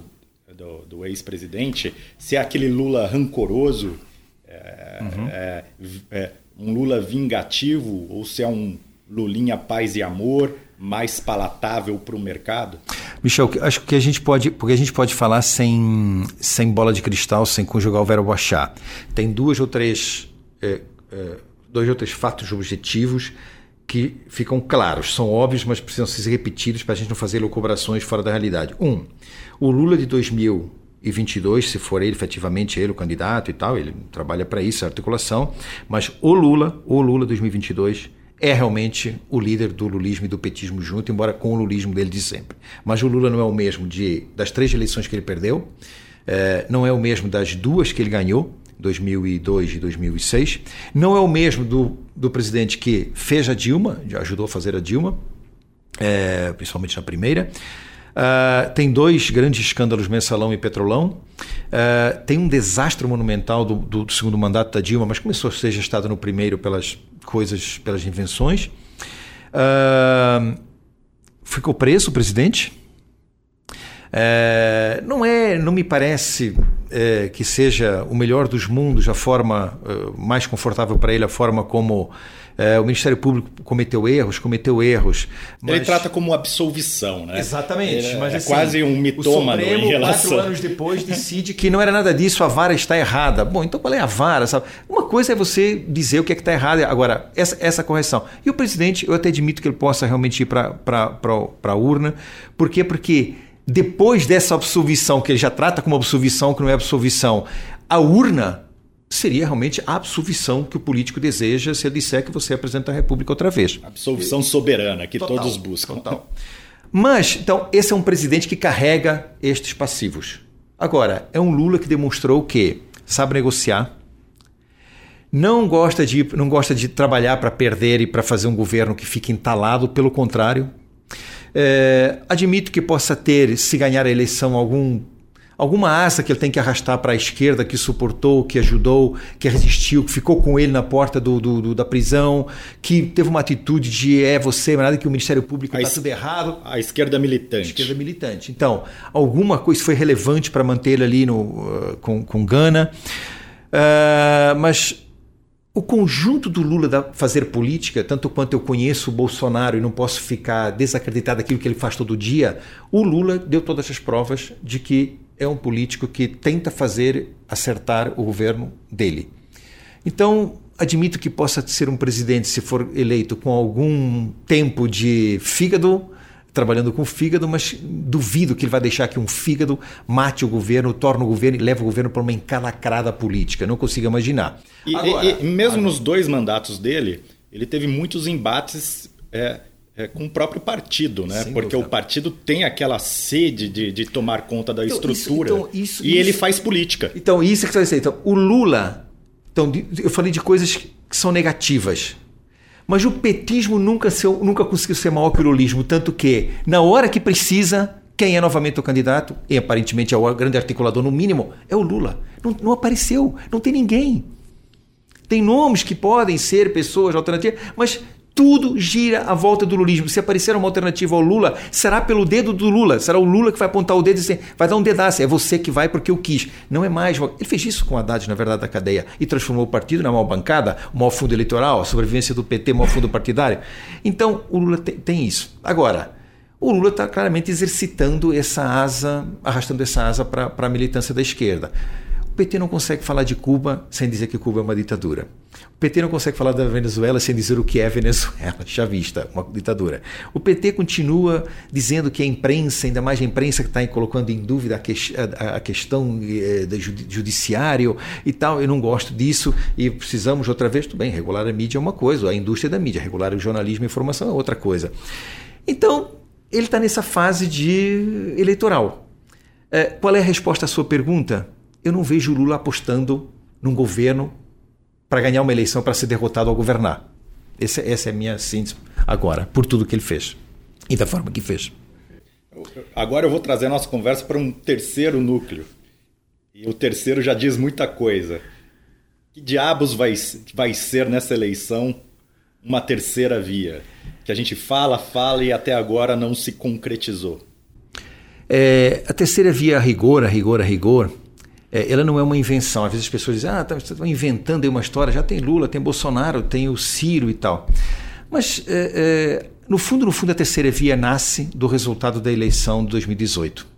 do, do ex-presidente, se é aquele Lula rancoroso, é, uhum. é, é, um Lula vingativo, ou se é um Lulinha paz e amor, mais palatável para o mercado? Michel, acho que a gente pode, porque a gente pode falar sem, sem bola de cristal, sem conjugar o verbo achar. Tem duas ou três, é, é, dois ou três fatos objetivos que ficam claros, são óbvios, mas precisam ser repetidos para a gente não fazer locubrações fora da realidade. Um, o Lula de 2022, se for ele efetivamente ele o candidato e tal, ele trabalha para isso, a articulação, mas o Lula, o Lula 2022 é realmente o líder do lulismo e do petismo junto, embora com o lulismo dele de sempre. Mas o Lula não é o mesmo de das três eleições que ele perdeu, é, não é o mesmo das duas que ele ganhou, 2002 e 2006, não é o mesmo do, do presidente que fez a Dilma, ajudou a fazer a Dilma, é, principalmente na primeira. Uh, tem dois grandes escândalos, mensalão e petrolão. Uh, tem um desastre monumental do, do, do, segundo mandato da Dilma, mas começou a ser gestado no primeiro pelas coisas, pelas invenções. Uh, ficou preso o presidente. não é, não me parece é, que seja o melhor dos mundos, a forma mais confortável para ele, a forma como é, o Ministério Público cometeu erros, cometeu erros. Mas... Ele trata como absolvição, né? Exatamente. Ele mas, é assim, quase um mitômano o Supremo, em relação... quatro anos depois, decide que não era nada disso, a vara está errada. Bom, então qual é a vara? Sabe? Uma coisa é você dizer o que é que está errado. Agora, essa, essa correção. E o presidente, eu até admito que ele possa realmente ir para a urna. Por quê? Porque depois dessa absolvição, que ele já trata como absolvição, que não é absolvição, a urna seria realmente a absolvição que o político deseja se ele disser que você apresenta a República outra vez. Absolvição soberana que total, todos buscam. Total. Mas, então, esse é um presidente que carrega estes passivos. Agora, é um Lula que demonstrou que sabe negociar, não gosta de, não gosta de trabalhar para perder e para fazer um governo que fique entalado, pelo contrário. É, admito que possa ter, se ganhar a eleição, algum alguma asa que ele tem que arrastar para a esquerda, que suportou, que ajudou, que resistiu, que ficou com ele na porta do, do, do da prisão, que teve uma atitude de é você, nada que o Ministério Público está tudo errado. A esquerda militante. A esquerda militante. Então, alguma coisa foi relevante para manter ali no, uh, com, com Gana. Uh, mas o conjunto do Lula da fazer política, tanto quanto eu conheço o Bolsonaro e não posso ficar desacreditado daquilo que ele faz todo dia, o Lula deu todas as provas de que é um político que tenta fazer acertar o governo dele. Então, admito que possa ser um presidente, se for eleito, com algum tempo de fígado, trabalhando com fígado, mas duvido que ele vai deixar que um fígado mate o governo, torne o governo e leve o governo para uma encalacrada política. Não consigo imaginar. E, agora, e, e mesmo agora... nos dois mandatos dele, ele teve muitos embates é, é, com o próprio partido, né? Sem Porque dúvida. o partido tem aquela sede de, de tomar conta da então, estrutura isso, então, isso, e isso, ele faz política. Então, isso é que você vai dizer. Então, o Lula. Então, eu falei de coisas que são negativas. Mas o petismo nunca, seu, nunca conseguiu ser maior que o lulismo, tanto que, na hora que precisa, quem é novamente o candidato, e aparentemente é o grande articulador, no mínimo, é o Lula. Não, não apareceu, não tem ninguém. Tem nomes que podem ser pessoas alternativas, mas Tudo gira à volta do lulismo. Se aparecer uma alternativa ao Lula, será pelo dedo do Lula. Será o Lula que vai apontar o dedo e dizer, vai dar um dedaço. É você que vai porque eu quis. Não é mais. Ele fez isso com o Haddad, na verdade, da cadeia. E transformou o partido na maior bancada, o maior fundo eleitoral, a sobrevivência do PT, o maior fundo partidário. Então, o Lula tem isso. Agora, o Lula está claramente exercitando essa asa, arrastando essa asa para a militância da esquerda. O PT não consegue falar de Cuba sem dizer que Cuba é uma ditadura. O PT não consegue falar da Venezuela sem dizer o que é Venezuela, chavista, uma ditadura. O PT continua dizendo que a imprensa, ainda mais a imprensa que está colocando em dúvida a, que, a, a questão eh, do judiciário e tal. Eu não gosto disso e precisamos outra vez, tudo bem, regular a mídia é uma coisa, a indústria da mídia, regular o jornalismo e informação é outra coisa. Então, ele está nessa fase de eleitoral. É, qual é a resposta à sua pergunta? Eu não vejo o Lula apostando num governo para ganhar uma eleição para ser derrotado ao governar. Essa, essa é a minha síntese agora, por tudo que ele fez e da forma que fez. Agora eu vou trazer a nossa conversa para um terceiro núcleo. E o terceiro já diz muita coisa. Que diabos vai, vai ser nessa eleição uma terceira via? Que a gente fala, fala e até agora não se concretizou. É, a terceira via, a rigor, a rigor, a rigor, é, ela não é uma invenção. Às vezes as pessoas dizem, ah, tá, está inventando aí uma história, já tem Lula, tem Bolsonaro, tem o Ciro e tal. Mas, é, é, no fundo, no fundo, a terceira via nasce do resultado da eleição de 2018.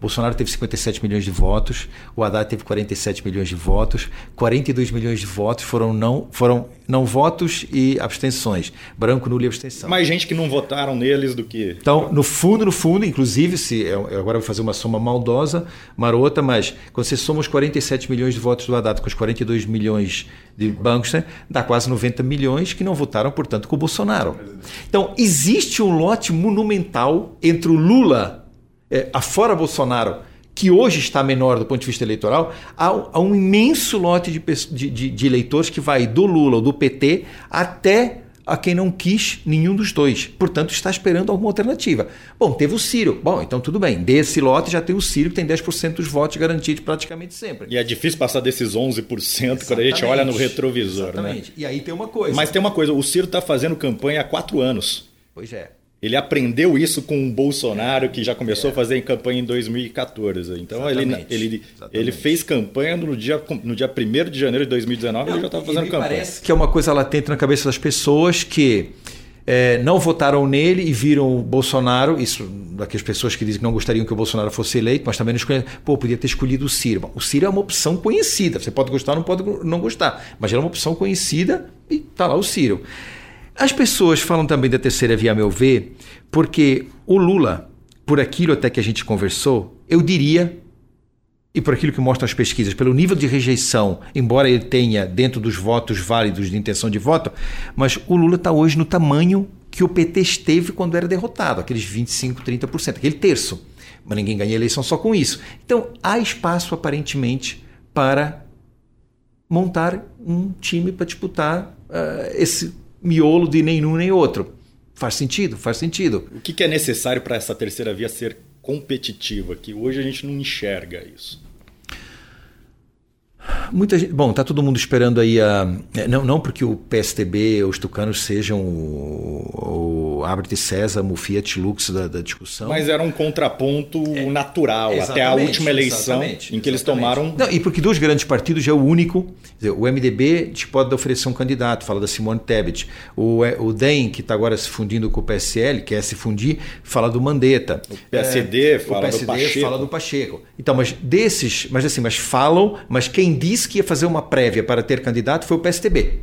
Bolsonaro teve 57 milhões de votos, o Haddad teve 47 milhões de votos, 42 milhões de votos foram não, foram não votos e abstenções. Branco, nulo e abstenção. Mais gente que não votaram neles do que. Então, no fundo, no fundo, inclusive, se eu agora vou fazer uma soma maldosa, marota, mas quando você soma os 47 milhões de votos do Haddad com os 42 milhões de bancos, né, dá quase 90 milhões que não votaram, portanto, com o Bolsonaro. Então, existe um lote monumental entre o Lula é, afora Bolsonaro, que hoje está menor do ponto de vista eleitoral, há, há um imenso lote de, de, de, eleitores que vai do Lula ou do PT até a quem não quis nenhum dos dois. Portanto, está esperando alguma alternativa. Bom, teve o Ciro. Bom, então tudo bem. Desse lote já tem o Ciro, que tem 10% dos votos garantidos praticamente sempre. E é difícil passar desses 11% Exatamente. quando a gente olha no retrovisor. Né? Exatamente. Né? E aí tem uma coisa. Mas tem uma coisa: o Ciro está fazendo campanha há quatro anos. Pois é. Ele aprendeu isso com o Bolsonaro, que já começou é. a fazer campanha em 2014. Então ele, ele, ele fez campanha no dia, no dia 1 de janeiro de 2019, não, ele já estava fazendo campanha. Parece que é uma coisa latente na cabeça das pessoas que é, não votaram nele e viram o Bolsonaro, isso daquelas pessoas que dizem que não gostariam que o Bolsonaro fosse eleito, mas também não escolheram, pô, podia ter escolhido o Ciro. Bom, o Ciro é uma opção conhecida, você pode gostar, não pode não gostar, mas é uma opção conhecida e está lá o Ciro. As pessoas falam também da terceira via, a meu ver, porque o Lula, por aquilo até que a gente conversou, eu diria, e por aquilo que mostram as pesquisas, pelo nível de rejeição, embora ele tenha dentro dos votos válidos de intenção de voto, mas o Lula está hoje no tamanho que o PT esteve quando era derrotado, aqueles 25, 30%, aquele terço. Mas ninguém ganha eleição só com isso. Então há espaço, aparentemente, para montar um time para disputar uh, esse miolo de nenhum nem outro. Faz sentido, faz sentido. O que, é necessário para essa terceira via ser competitiva? Que hoje a gente não enxerga isso. Muita gente, bom, tá todo mundo esperando aí a não, não porque o PSTB ou os tucanos sejam o, o Abre Sésamo, o Fiat Lux da, da, discussão. Mas era um contraponto é, natural até a última eleição em que eles tomaram. Não, e porque dois grandes partidos é o único. Dizer, o MDB te pode oferecer um candidato, fala da Simone Tebet. O, é, o DEM, que está agora se fundindo com o PSL, quer se fundir, fala do Mandetta. O PSD é, fala o PSD do Pacheco. fala do Pacheco. Então, mas desses, mas assim, mas falam, mas quem disse que ia fazer uma prévia para ter candidato foi o PSTB.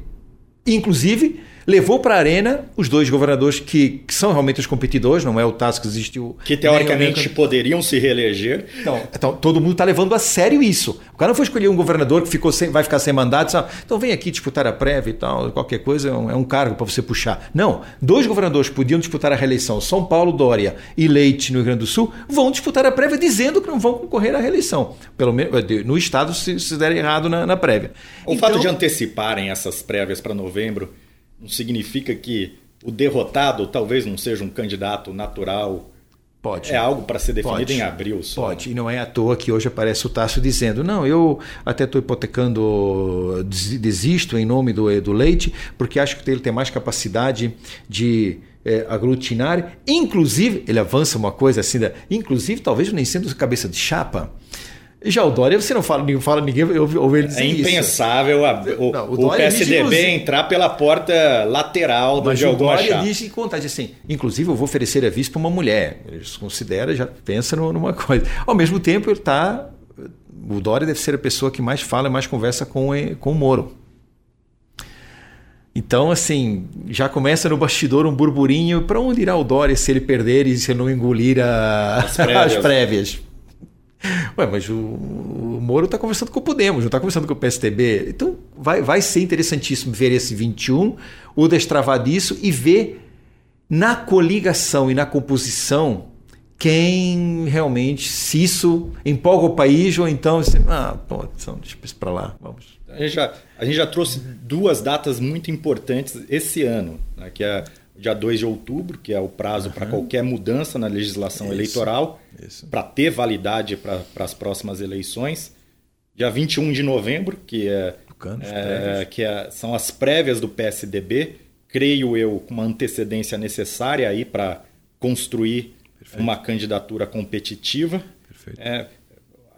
Inclusive, levou para a arena os dois governadores que, que, são realmente os competidores, não é o Tasso que existiu. Que teoricamente poderiam se reeleger. Então, então todo mundo está levando a sério isso. O cara não foi escolher um governador que ficou sem, vai ficar sem mandato, sabe? então vem aqui disputar a prévia e tal, qualquer coisa é um, é um cargo para você puxar. Não, dois governadores que podiam disputar a reeleição, São Paulo, Dória e Leite no Rio Grande do Sul, vão disputar a prévia dizendo que não vão concorrer à reeleição. Pelo menos no estado se, se der errado na, na prévia. O então, fato de anteciparem essas prévias para novembro não significa que o derrotado talvez não seja um candidato natural Pode. É algo para ser definido Pode. em abril só. Pode. E não é à toa que hoje aparece o Tasso dizendo: não, eu até estou hipotecando, des- desisto em nome do, do leite, porque acho que ele tem mais capacidade de é, aglutinar. Inclusive, ele avança uma coisa assim, da, inclusive, talvez nem sendo cabeça de chapa. Já o Dória, você não fala, ninguém fala, ninguém ouve, ouve ele dizer É isso. impensável a- o, Não, o o diz, PSDB inclusive- entrar pela porta lateral do Mas de o Dória diz assim, inclusive eu vou oferecer a vice para uma mulher. Ele se considera, já pensa numa coisa. Ao mesmo tempo, ele está. O Dória deve ser a pessoa que mais fala, mais conversa com, com o Moro. Então, assim, já começa no bastidor um burburinho. Para onde irá o Dória se ele perder e se não engolir a- As prévias. as prévias? Ué, mas o, o Moro está conversando com o Podemos, não está conversando com o PSTB. Então vai, vai ser interessantíssimo ver esse 21, o destravar disso e ver na coligação e na composição quem realmente, se isso empolga o país ou então, assim, ah, pô, então, deixa isso para lá, vamos. A gente, já, a gente já trouxe duas datas muito importantes esse ano, né, que é dia 2 de outubro, que é o prazo para qualquer mudança na legislação Isso, eleitoral, para ter validade para as próximas eleições. Dia 21 de novembro, que, é, é, que é- são as prévias do PSDB, creio eu, com uma antecedência necessária aí para construir uma candidatura competitiva. Perfeito. É,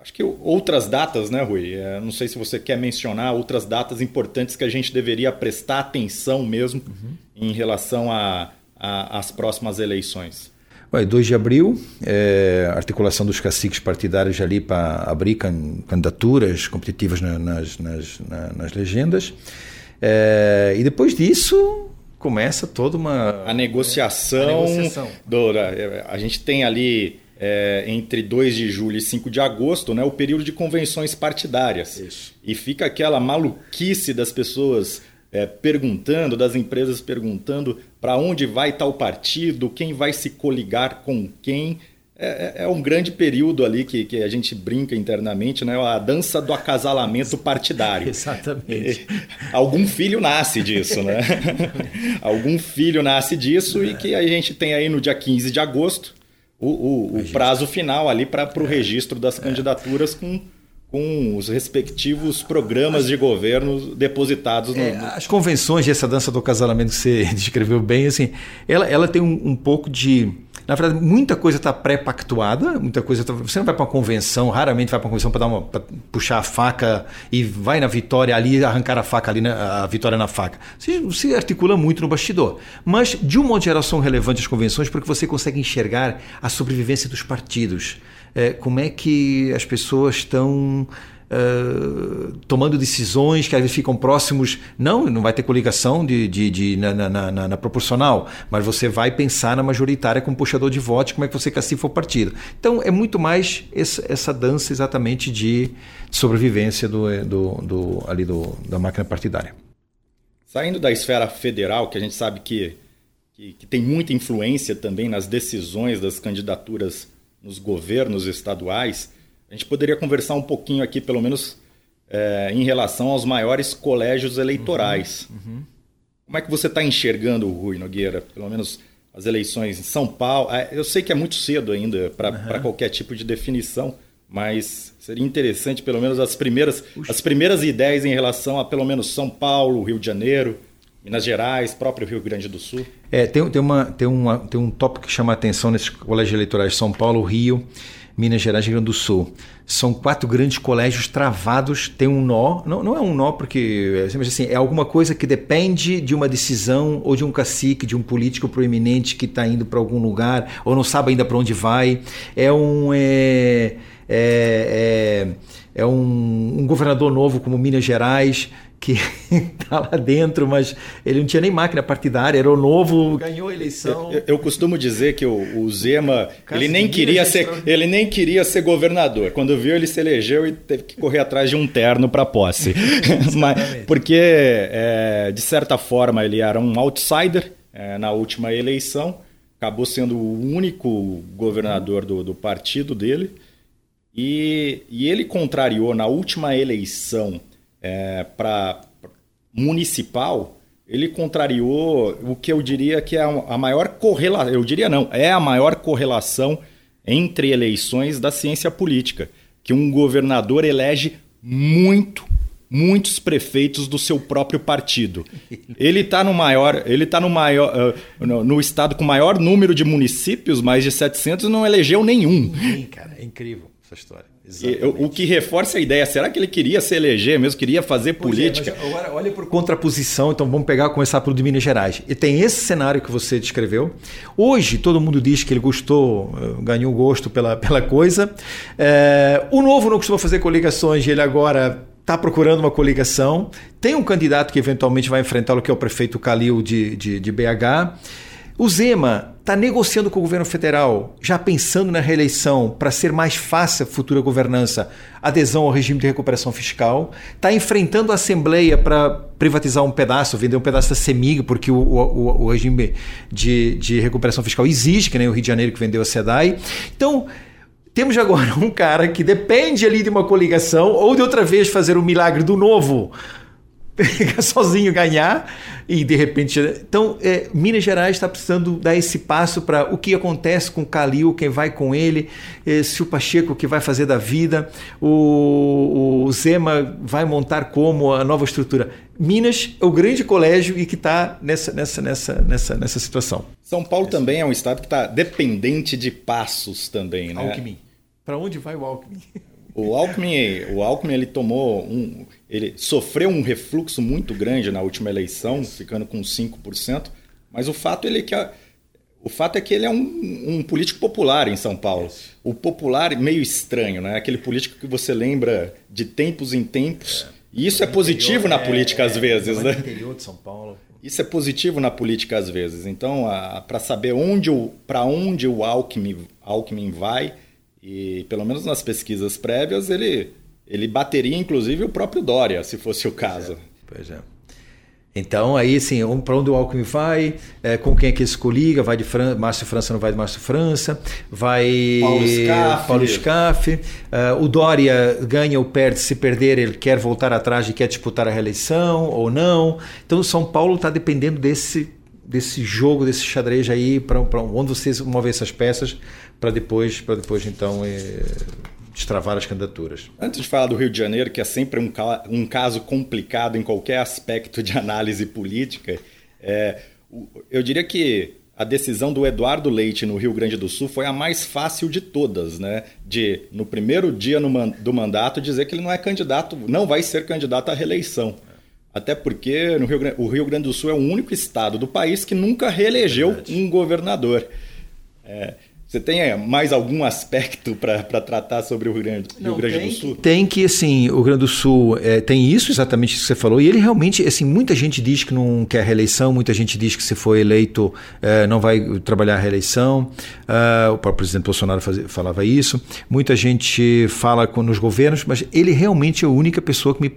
acho que outras datas, né, Rui? É, não sei se você quer mencionar outras datas importantes que a gente deveria prestar atenção mesmo em relação às próximas eleições. Vai, 2 de abril, é, articulação dos caciques partidários ali para abrir can- candidaturas competitivas na- nas, nas, na- nas legendas. É, e depois disso começa toda uma. A negociação, A negociação. do- da- a gente tem ali é, entre 2 de julho e 5 de agosto, né, o período de convenções partidárias. Isso. E fica aquela maluquice das pessoas é, perguntando, das empresas perguntando para onde vai tal partido, quem vai se coligar com quem. É, é- é um grande período ali que, que a gente brinca internamente, né? A dança do acasalamento partidário. Exatamente. Algum filho nasce disso, né? Algum filho nasce disso e que a gente tem aí no dia 15 de agosto o, o- o prazo final ali para o registro das candidaturas com, com os respectivos programas de governo depositados no. É, as convenções e essa dança do casalamento que você descreveu bem, assim, ela, ela tem um, um pouco de. Na verdade, muita coisa está pré-pactuada, muita coisa. Tá, você não vai para uma convenção, raramente vai para uma convenção para dar uma, pra puxar a faca e vai na vitória ali, arrancar a faca ali, na- a vitória na faca. Você, você articula muito no bastidor. Mas, de um modo geral, são relevantes as convenções porque você consegue enxergar a sobrevivência dos partidos. É, como é que as pessoas estão uh, tomando decisões que às vezes ficam próximos. Não, não vai ter coligação de, de, de- na, na- na- na proporcional, mas você vai pensar na majoritária como puxador de votos, como é que você cacifa o partido. Então é muito mais essa, essa dança exatamente de, sobrevivência do, do, do- ali do, da máquina partidária. Saindo da esfera federal, que a gente sabe que, que, que tem muita influência também nas decisões das candidaturas nos governos estaduais, a gente poderia conversar um pouquinho aqui, pelo menos, é, em relação aos maiores colégios eleitorais. Como é que você está enxergando, Rui Nogueira, pelo menos as eleições em São Paulo? É, Eu sei que é muito cedo ainda para qualquer tipo de definição, mas seria interessante, pelo menos, as primeiras, as primeiras ideias em relação a, pelo menos, São Paulo, Rio de Janeiro, Minas Gerais, próprio Rio Grande do Sul. É, tem, tem, uma, tem, uma, tem um tópico que chama a atenção nesses colégios eleitorais São Paulo, Rio, Minas Gerais e Rio Grande do Sul. São quatro grandes colégios travados, tem um nó, não, não é um nó porque é, mas assim, é alguma coisa que depende de uma decisão ou de um cacique, de um político proeminente que está indo para algum lugar ou não sabe ainda para onde vai. É um... É, é, é, é um, um governador novo como Minas Gerais que está lá dentro, mas ele não tinha nem máquina partidária, era o novo, ganhou a eleição. Eu, eu costumo dizer que o, o Zema, Caso ele nem queria ser, ele nem queria ser governador. Quando viu, ele se elegeu e teve que correr atrás de um terno para posse. Mas, porque é, de certa forma ele era um outsider é, na última eleição, acabou sendo o único governador do, do partido dele. E, e ele contrariou na última eleição é, para municipal, ele contrariou o que eu diria que é a maior correlação, eu diria não, é a maior correlação entre eleições da ciência política, que um governador elege muito, muitos prefeitos do seu próprio partido. Ele está no maior, ele tá no maior, uh, no, no, estado com maior número de municípios, mais de 700, não elegeu nenhum. Sim, cara, é incrível essa história. E, o que reforça a ideia, será que ele queria se eleger mesmo, queria fazer pois é, política? É, agora, olha por contraposição, então vamos pegar começar pelo de Minas Gerais. E tem esse cenário que você descreveu. Hoje todo mundo diz que ele gostou, eh, ganhou gosto pela, pela coisa. É, o novo não costuma fazer coligações, ele agora está procurando uma coligação. Tem um candidato que eventualmente vai enfrentá-lo, que é o prefeito Calil de, de, de BH. O Zema está negociando com o governo federal, já pensando na reeleição para ser mais fácil a futura governança, adesão ao regime de recuperação fiscal. Está enfrentando a Assembleia para privatizar um pedaço, vender um pedaço da CEMIG, porque o, o, o regime de, de recuperação fiscal existe, que nem o Rio de Janeiro que vendeu a SEDAI. Então, temos agora um cara que depende ali de uma coligação ou de outra vez fazer o milagre do novo sozinho ganhar e de repente. Então, é, Minas Gerais está precisando dar esse passo para o que acontece com o Calil, quem vai com ele, é, se o Pacheco que vai fazer da vida, o, o Zema vai montar como a nova estrutura. Minas é o grande colégio e que está nessa, nessa, nessa, nessa, nessa situação. São Paulo também é um estado que está dependente de passos também, né? Alckmin. Para onde vai o Alckmin? O Alckmin, o Alckmin ele tomou um, ele sofreu um refluxo muito grande na última eleição, ficando com 5%, mas o fato ele é que a, o fato é que ele é um, um, político popular em São Paulo. O popular meio estranho, né? Aquele político que você lembra de tempos em tempos. É. E isso é positivo na política é, às vezes, né? interior de São Paulo. Isso é positivo na política às vezes. Então, para saber onde para onde o Alckmin, Alckmin vai, e pelo menos nas pesquisas prévias, ele, ele bateria inclusive o próprio Dória, se fosse o caso. Pois é. Pois é. Então, aí, assim, para onde o Alckmin vai, é, com quem é que ele se coliga, vai de Fran Márcio França, não vai de Márcio França, vai Paulo Scaff, Paulo Scaff. Uh, o Dória ganha ou perde, se perder ele quer voltar atrás e quer disputar a reeleição ou não. Então, São Paulo está dependendo desse, desse jogo, desse xadrez aí, para onde vocês mover essas peças para depois, para depois então é, destravar as candidaturas. Antes de falar do Rio de Janeiro, que é sempre um, um caso complicado em qualquer aspecto de análise política, é, eu diria que a decisão do Eduardo Leite no Rio Grande do Sul foi a mais fácil de todas, né? De, no primeiro dia no, do mandato, dizer que ele não é candidato, não vai ser candidato à reeleição. Até porque no Rio, o Rio Grande do Sul é o único estado do país que nunca reelegeu um governador. É, você tem é, mais algum aspecto para tratar sobre o Rio Grande, Não, Rio Grande do Sul? Tem que, assim, o Rio Grande do Sul é, tem isso, exatamente isso que você falou, e ele realmente, assim, muita gente diz que não quer reeleição, muita gente diz que se for eleito é, não vai trabalhar a reeleição, uh, o próprio presidente Bolsonaro fazia, falava isso, muita gente fala com, nos governos, mas ele realmente é a única pessoa que me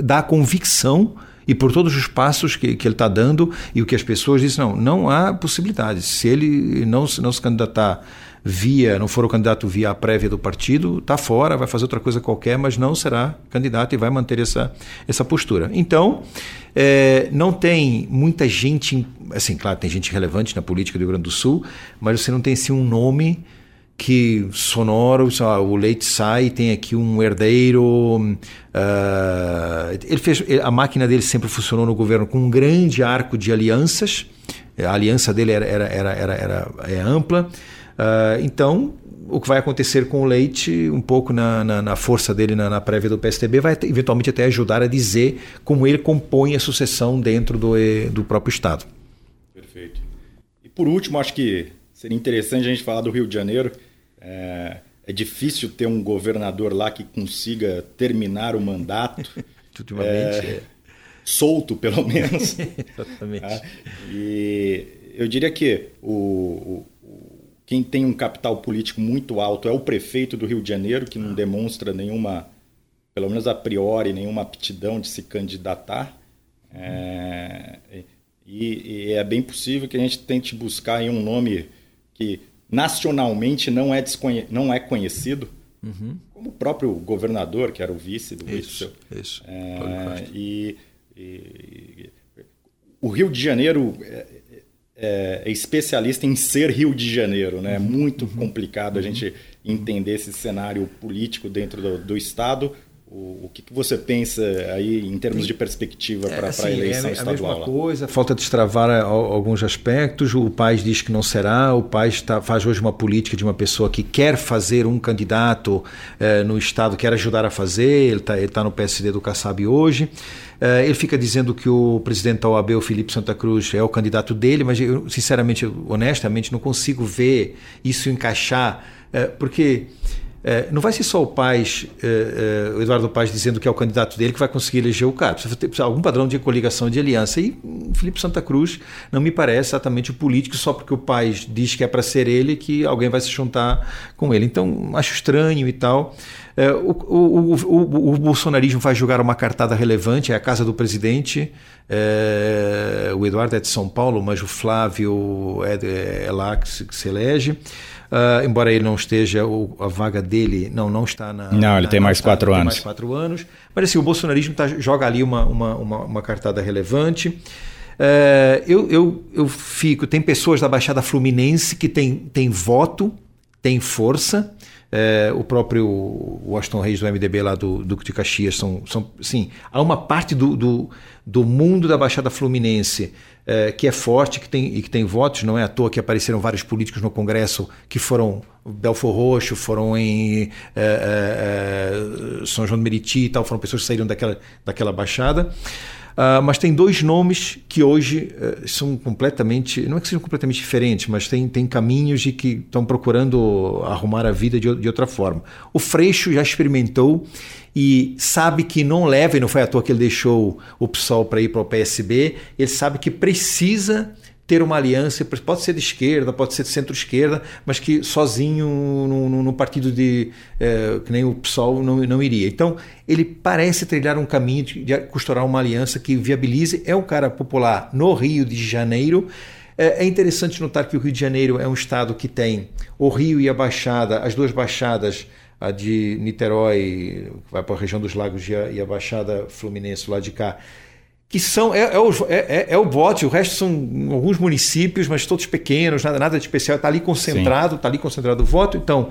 dá a convicção e por todos os passos que, que ele está dando e o que as pessoas dizem, não, não há possibilidade. Se ele não, não se candidatar via, não for o candidato via a prévia do partido, está fora, vai fazer outra coisa qualquer, mas não será candidato e vai manter essa, essa postura. Então, é, não tem muita gente, assim, claro, tem gente relevante na política do Rio Grande do Sul, mas você não tem assim um nome que sonoro, o leite sai, tem aqui um herdeiro. Uh, ele fez, a máquina dele sempre funcionou no governo com um grande arco de alianças. A aliança dele era, era, era, era, era é ampla. Uh, então, o que vai acontecer com o Leite, um pouco na, na, na força dele na, na, prévia do PSTB, vai eventualmente até ajudar a dizer como ele compõe a sucessão dentro do, do próprio Estado. Perfeito. E por último, acho que seria interessante a gente falar do Rio de Janeiro. É, é difícil ter um governador lá que consiga terminar o mandato. Ultimamente, é, é. Solto, pelo menos. Exatamente. Ah, e eu diria que o, o, quem tem um capital político muito alto é o prefeito do Rio de Janeiro, que não ah. demonstra nenhuma, pelo menos a priori, nenhuma aptidão de se candidatar. É, e, e, é bem possível que a gente tente buscar um nome que nacionalmente não é, desconhe... não é conhecido, uhum. como o próprio governador, que era o vice do Isso, isso. É, e, e, o Rio de Janeiro é, é, é, especialista em ser Rio de Janeiro, né? É muito complicado a gente entender esse cenário político dentro do, do Estado. O, o que, que, você pensa aí em termos de perspectiva para assim, a eleição é, estadual? É a mesma coisa, falta destravar alguns aspectos. O Paz diz que não será. O Paz tá, faz hoje uma política de uma pessoa que quer fazer um candidato eh, no Estado, quer ajudar a fazer. Ele está tá no PSD do Kassab hoje. Eh, ele fica dizendo que o presidente da OAB, o Felipe Santa Cruz, é o candidato dele, mas eu, sinceramente, honestamente, não consigo ver isso encaixar, eh, porque é, não vai ser só o Paz, é, é, o Eduardo Paz dizendo que é o candidato dele que vai conseguir eleger o cara. Precisa ter algum padrão de coligação de aliança. E o Felipe Santa Cruz não me parece exatamente o político, só porque o Paz diz que é para ser ele, que alguém vai se juntar com ele. Então, acho estranho e tal. O, o, o, o, bolsonarismo vai jogar uma cartada relevante, é a casa do presidente. O Eduardo é de São Paulo, mas o Flávio é, é lá que se, que se elege. Uh, embora ele não esteja, o, a vaga dele não, não está na. Não, ele na, tem mais quatro tem anos. mais quatro anos. Mas assim, o bolsonarismo tá, joga ali uma, uma, uma, uma cartada relevante. Uh, eu, eu, eu fico. Tem pessoas da Baixada Fluminense que tem, tem voto, tem força. Uh, o próprio Washington Reis do MDB lá do Duque de Caxias são, são sim, há uma parte do, do, do mundo da Baixada Fluminense é, que é forte que tem, e que tem votos. Não é à toa que apareceram vários políticos no Congresso que foram Belfor Roxo, foram em é, é, São João de Meriti e tal, foram pessoas que saíram daquela, daquela baixada. Uh, mas tem dois nomes que hoje uh, são completamente, não é que sejam completamente diferentes, mas tem, tem caminhos e que estão procurando arrumar a vida de, de outra forma. O Freixo já experimentou e sabe que não leva, e não foi à toa que ele deixou o PSOL para ir para o PSB, ele sabe que precisa ter uma aliança, pode ser de esquerda, pode ser de centro-esquerda, mas que sozinho no, partido de é, que nem o PSOL não, não iria. Então ele parece trilhar um caminho de, de costurar uma aliança que viabilize. É um cara popular no Rio de Janeiro. É, é interessante notar que o Rio de Janeiro é um estado que tem o Rio e a Baixada, as duas baixadas a de Niterói, vai para a região dos lagos e a, e a Baixada Fluminense lá de cá, que são é, é, o, é, é, é o bote, o resto são alguns municípios, mas todos pequenos, nada, nada de especial, está ali concentrado, está ali concentrado o voto. Então,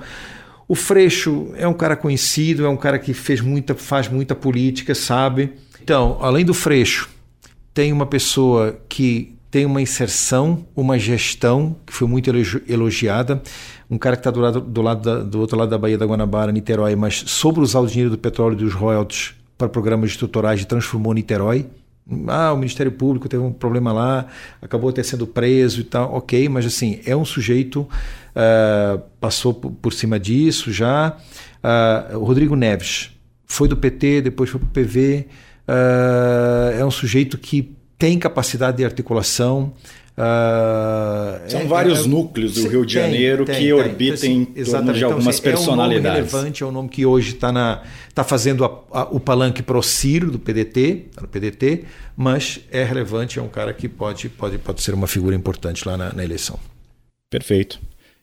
o Freixo é um cara conhecido, é um cara que fez muita, faz muita política, sabe. Então, além do Freixo, tem uma pessoa que tem uma inserção, uma gestão que foi muito elogiada um cara que está do, lado, do, lado do outro lado da Baía da Guanabara, Niterói, mas soube usar o dinheiro do petróleo e dos royalties para programas de tutoragem e transformou Niterói. Ah, o Ministério Público teve um problema lá, acabou até sendo preso e tal, ok, mas assim, é um sujeito, uh, passou por, cima disso já. Uh, o Rodrigo Neves foi do PT, depois foi para o PV, uh, é um sujeito que tem capacidade de articulação, Uh, São é, vários é, núcleos do Rio de Janeiro tem, que tem, orbitam em torno de então, algumas então, personalidades. É um nome relevante, é um nome que hoje está tá fazendo a, a, o palanque pro Ciro do PDT, tá no PDT, mas é relevante, é um cara que pode, pode, pode ser uma figura importante lá na, na eleição. Perfeito.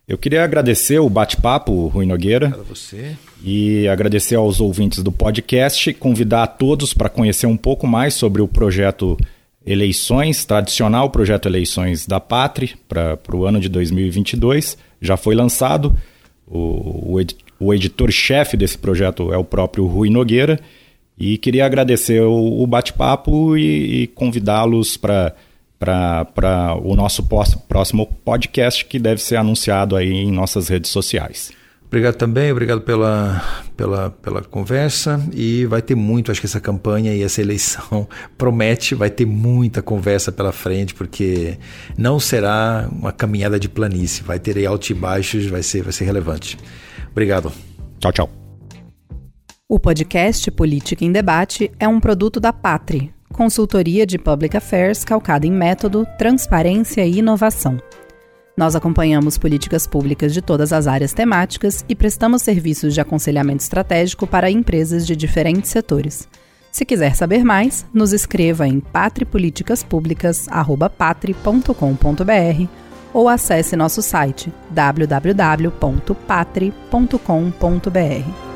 Eu queria agradecer o bate-papo, Rui Nogueira. Obrigado a você. E agradecer aos ouvintes do podcast, convidar a todos para conhecer um pouco mais sobre o projeto eleições, tradicional projeto Eleições da Pátria para o ano de 2022. Já foi lançado. O, o, ed, o editor-chefe desse projeto é o próprio Rui Nogueira. E queria agradecer o, o bate-papo e, e convidá-los para o nosso próximo podcast, que deve ser anunciado aí em nossas redes sociais. Obrigado também, obrigado pela, pela, pela conversa e vai ter muito, acho que essa campanha e essa eleição promete, vai ter muita conversa pela frente, porque não será uma caminhada de planície, vai ter altos e baixos, vai ser, vai ser relevante. Obrigado. Tchau, tchau. O podcast Política em Debate é um produto da Patri, consultoria de Public Affairs calcada em método, transparência e inovação. Nós acompanhamos políticas públicas de todas as áreas temáticas e prestamos serviços de aconselhamento estratégico para empresas de diferentes setores. Se quiser saber mais, nos escreva em patripoliticaspublicas@patri.com.br ou acesse nosso site www.patri.com.br.